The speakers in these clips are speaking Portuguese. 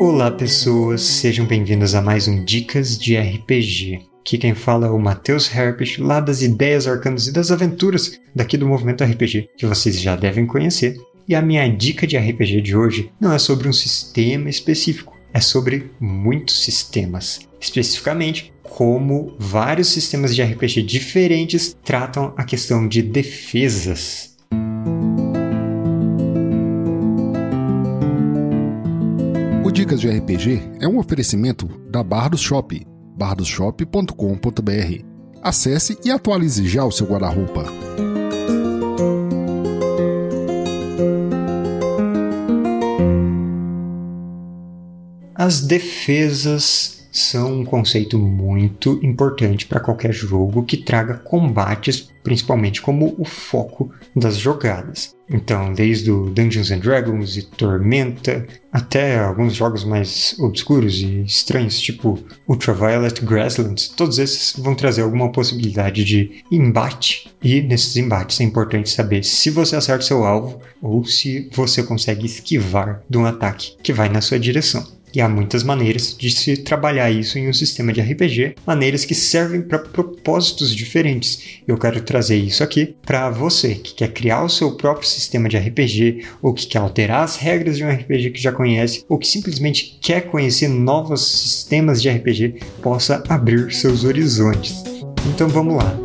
Olá pessoas, sejam bem-vindos a mais um Dicas de RPG. Aqui quem fala é o Matheus Herpes, lá das Ideias Arcanas e das Aventuras daqui do Movimento RPG, que vocês já devem conhecer. E a minha dica de RPG de hoje não é sobre um sistema específico, é sobre muitos sistemas. Especificamente, como vários sistemas de RPG diferentes tratam a questão de defesas. Dicas de RPG é um oferecimento da Bardos Shop, bardosshop.com.br. Acesse e atualize já o seu guarda-roupa. As defesas são um conceito muito importante para qualquer jogo que traga combates, principalmente como o foco das jogadas. Então, desde o Dungeons and Dragons e Tormenta, até alguns jogos mais obscuros e estranhos, tipo Ultraviolet Grasslands, todos esses vão trazer alguma possibilidade de embate. E nesses embates é importante saber se você acerta seu alvo ou se você consegue esquivar de um ataque que vai na sua direção. E há muitas maneiras de se trabalhar isso em um sistema de RPG, maneiras que servem para propósitos diferentes. Eu quero trazer isso aqui para você que quer criar o seu próprio sistema de RPG, ou que quer alterar as regras de um RPG que já conhece, ou que simplesmente quer conhecer novos sistemas de RPG, possa abrir seus horizontes. Então vamos lá.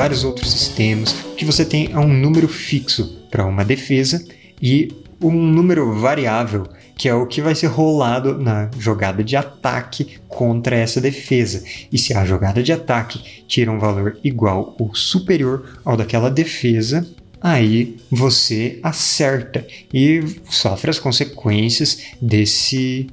Vários outros sistemas, que você tem um número fixo para uma defesa e um número variável, que é o que vai ser rolado na jogada de ataque contra essa defesa. E se a jogada de ataque tira um valor igual ou superior ao daquela defesa, aí você acerta e sofre as consequências desse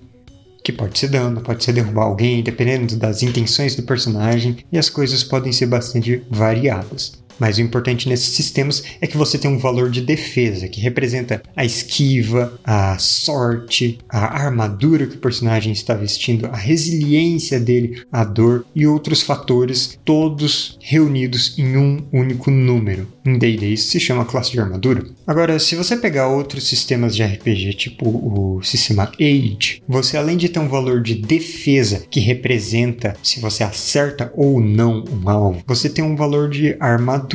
que pode ser dano, pode ser derrubar alguém, dependendo das intenções do personagem, e as coisas podem ser bastante variadas. Mas o importante nesses sistemas é que você tem um valor de defesa, que representa a esquiva, a sorte, a armadura que o personagem está vestindo, a resiliência dele, a dor e outros fatores, todos reunidos em um único número. Em D&D isso se chama classe de armadura. Agora, se você pegar outros sistemas de RPG, tipo o sistema Age, você além de ter um valor de defesa que representa se você acerta ou não um alvo, você tem um valor de armadura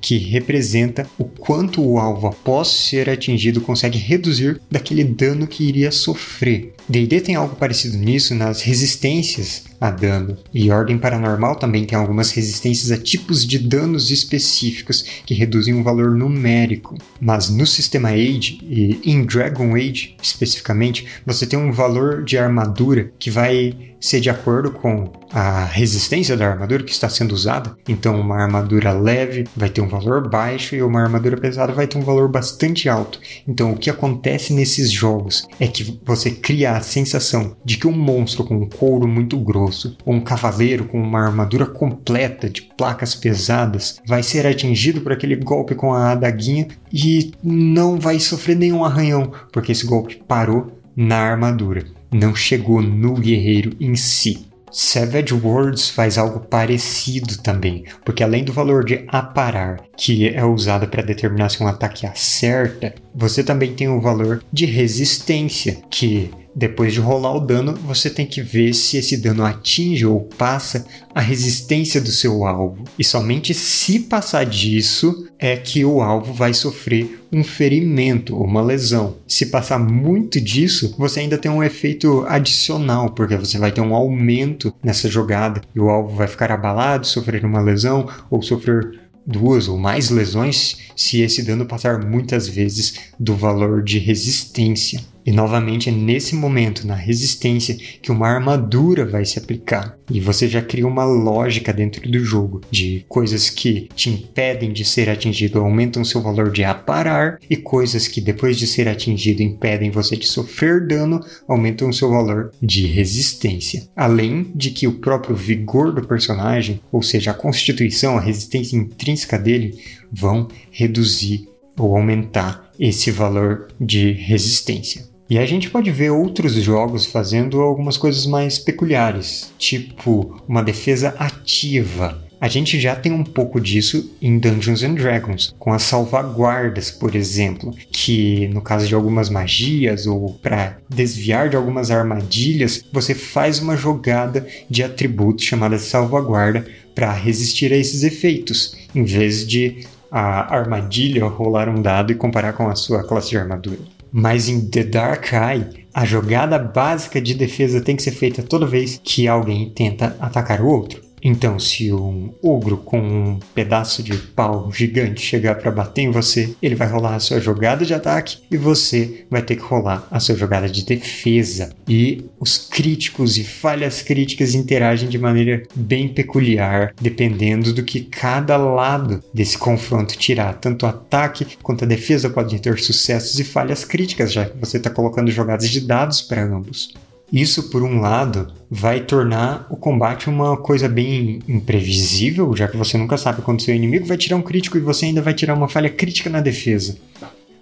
que representa o quanto o alvo após ser atingido consegue reduzir daquele dano que iria sofrer. D&D tem algo parecido nisso nas resistências a dano. E Ordem Paranormal também tem algumas resistências a tipos de danos específicos que reduzem um valor numérico. Mas no sistema Age e em Dragon Age especificamente, você tem um valor de armadura que vai ser de acordo com a resistência da armadura que está sendo usada. Então, uma armadura leve vai ter um valor baixo e uma armadura pesada vai ter um valor bastante alto. Então, o que acontece nesses jogos é que você cria a sensação de que um monstro com um couro muito grosso um cavaleiro com uma armadura completa de placas pesadas vai ser atingido por aquele golpe com a adaguinha e não vai sofrer nenhum arranhão, porque esse golpe parou na armadura não chegou no guerreiro em si. Savage Worlds faz algo parecido também, porque além do valor de aparar, que é usado para determinar se um ataque acerta, você também tem o valor de resistência, que depois de rolar o dano, você tem que ver se esse dano atinge ou passa a resistência do seu alvo. E somente se passar disso é que o alvo vai sofrer um ferimento uma lesão. Se passar muito disso, você ainda tem um efeito adicional, porque você vai ter um aumento nessa jogada e o alvo vai ficar abalado, sofrer uma lesão ou sofrer duas ou mais lesões se esse dano passar muitas vezes do valor de resistência. E novamente é nesse momento, na resistência, que uma armadura vai se aplicar. E você já cria uma lógica dentro do jogo de coisas que te impedem de ser atingido aumentam seu valor de aparar e coisas que depois de ser atingido impedem você de sofrer dano aumentam seu valor de resistência. Além de que o próprio vigor do personagem, ou seja, a constituição, a resistência intrínseca dele, vão reduzir ou aumentar esse valor de resistência. E a gente pode ver outros jogos fazendo algumas coisas mais peculiares, tipo uma defesa ativa. A gente já tem um pouco disso em Dungeons and Dragons, com as salvaguardas, por exemplo, que no caso de algumas magias ou para desviar de algumas armadilhas, você faz uma jogada de atributo chamada salvaguarda para resistir a esses efeitos, em vez de a armadilha rolar um dado e comparar com a sua classe de armadura. Mas em The Dark Eye, a jogada básica de defesa tem que ser feita toda vez que alguém tenta atacar o outro. Então, se um ogro com um pedaço de pau gigante chegar para bater em você, ele vai rolar a sua jogada de ataque e você vai ter que rolar a sua jogada de defesa. E os críticos e falhas críticas interagem de maneira bem peculiar, dependendo do que cada lado desse confronto tirar. Tanto o ataque quanto a defesa podem ter sucessos e falhas críticas, já que você está colocando jogadas de dados para ambos. Isso, por um lado, vai tornar o combate uma coisa bem imprevisível, já que você nunca sabe quando seu inimigo vai tirar um crítico e você ainda vai tirar uma falha crítica na defesa.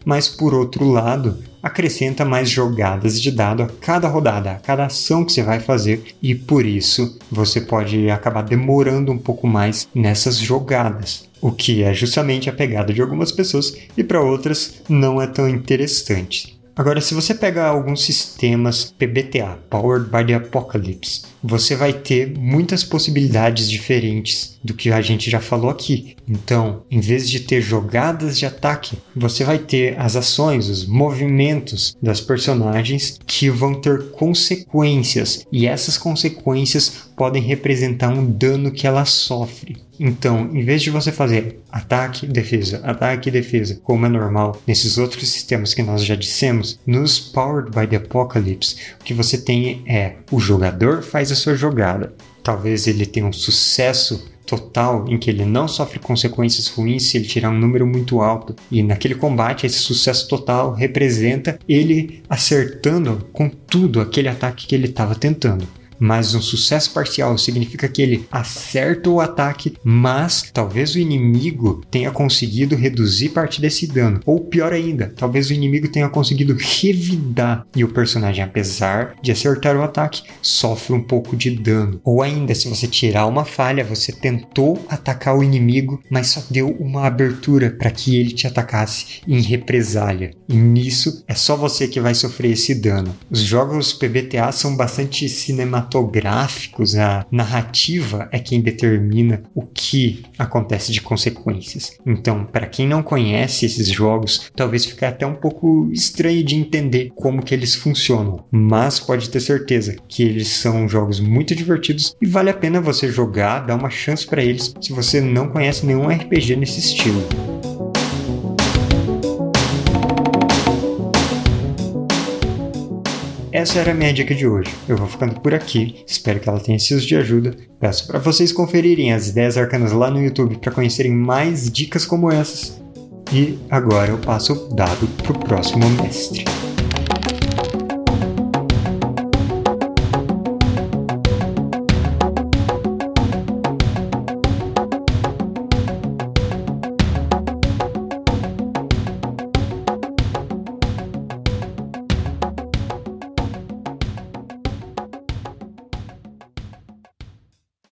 Mas, por outro lado, acrescenta mais jogadas de dado a cada rodada, a cada ação que você vai fazer, e por isso você pode acabar demorando um pouco mais nessas jogadas. O que é justamente a pegada de algumas pessoas e para outras não é tão interessante. Agora, se você pega alguns sistemas PBTA, Powered by the Apocalypse, você vai ter muitas possibilidades diferentes do que a gente já falou aqui. Então, em vez de ter jogadas de ataque, você vai ter as ações, os movimentos das personagens que vão ter consequências, e essas consequências podem representar um dano que ela sofre. Então, em vez de você fazer ataque, defesa, ataque, defesa, como é normal nesses outros sistemas que nós já dissemos, nos Powered by the Apocalypse, o que você tem é o jogador a sua jogada. Talvez ele tenha um sucesso total em que ele não sofre consequências ruins se ele tirar um número muito alto. E naquele combate, esse sucesso total representa ele acertando com tudo aquele ataque que ele estava tentando mas um sucesso parcial significa que ele acerta o ataque, mas talvez o inimigo tenha conseguido reduzir parte desse dano. Ou pior ainda, talvez o inimigo tenha conseguido revidar e o personagem, apesar de acertar o ataque, sofre um pouco de dano. Ou ainda, se você tirar uma falha, você tentou atacar o inimigo, mas só deu uma abertura para que ele te atacasse em represália. E nisso é só você que vai sofrer esse dano. Os jogos PBTA são bastante cinematográficos cinematográficos, a narrativa é quem determina o que acontece de consequências. Então, para quem não conhece esses jogos, talvez fique até um pouco estranho de entender como que eles funcionam, mas pode ter certeza que eles são jogos muito divertidos e vale a pena você jogar, dar uma chance para eles se você não conhece nenhum RPG nesse estilo. Essa era a minha dica de hoje. Eu vou ficando por aqui, espero que ela tenha sido de ajuda. Peço para vocês conferirem as ideias arcanas lá no YouTube para conhecerem mais dicas como essas. E agora eu passo o dado para o próximo mestre.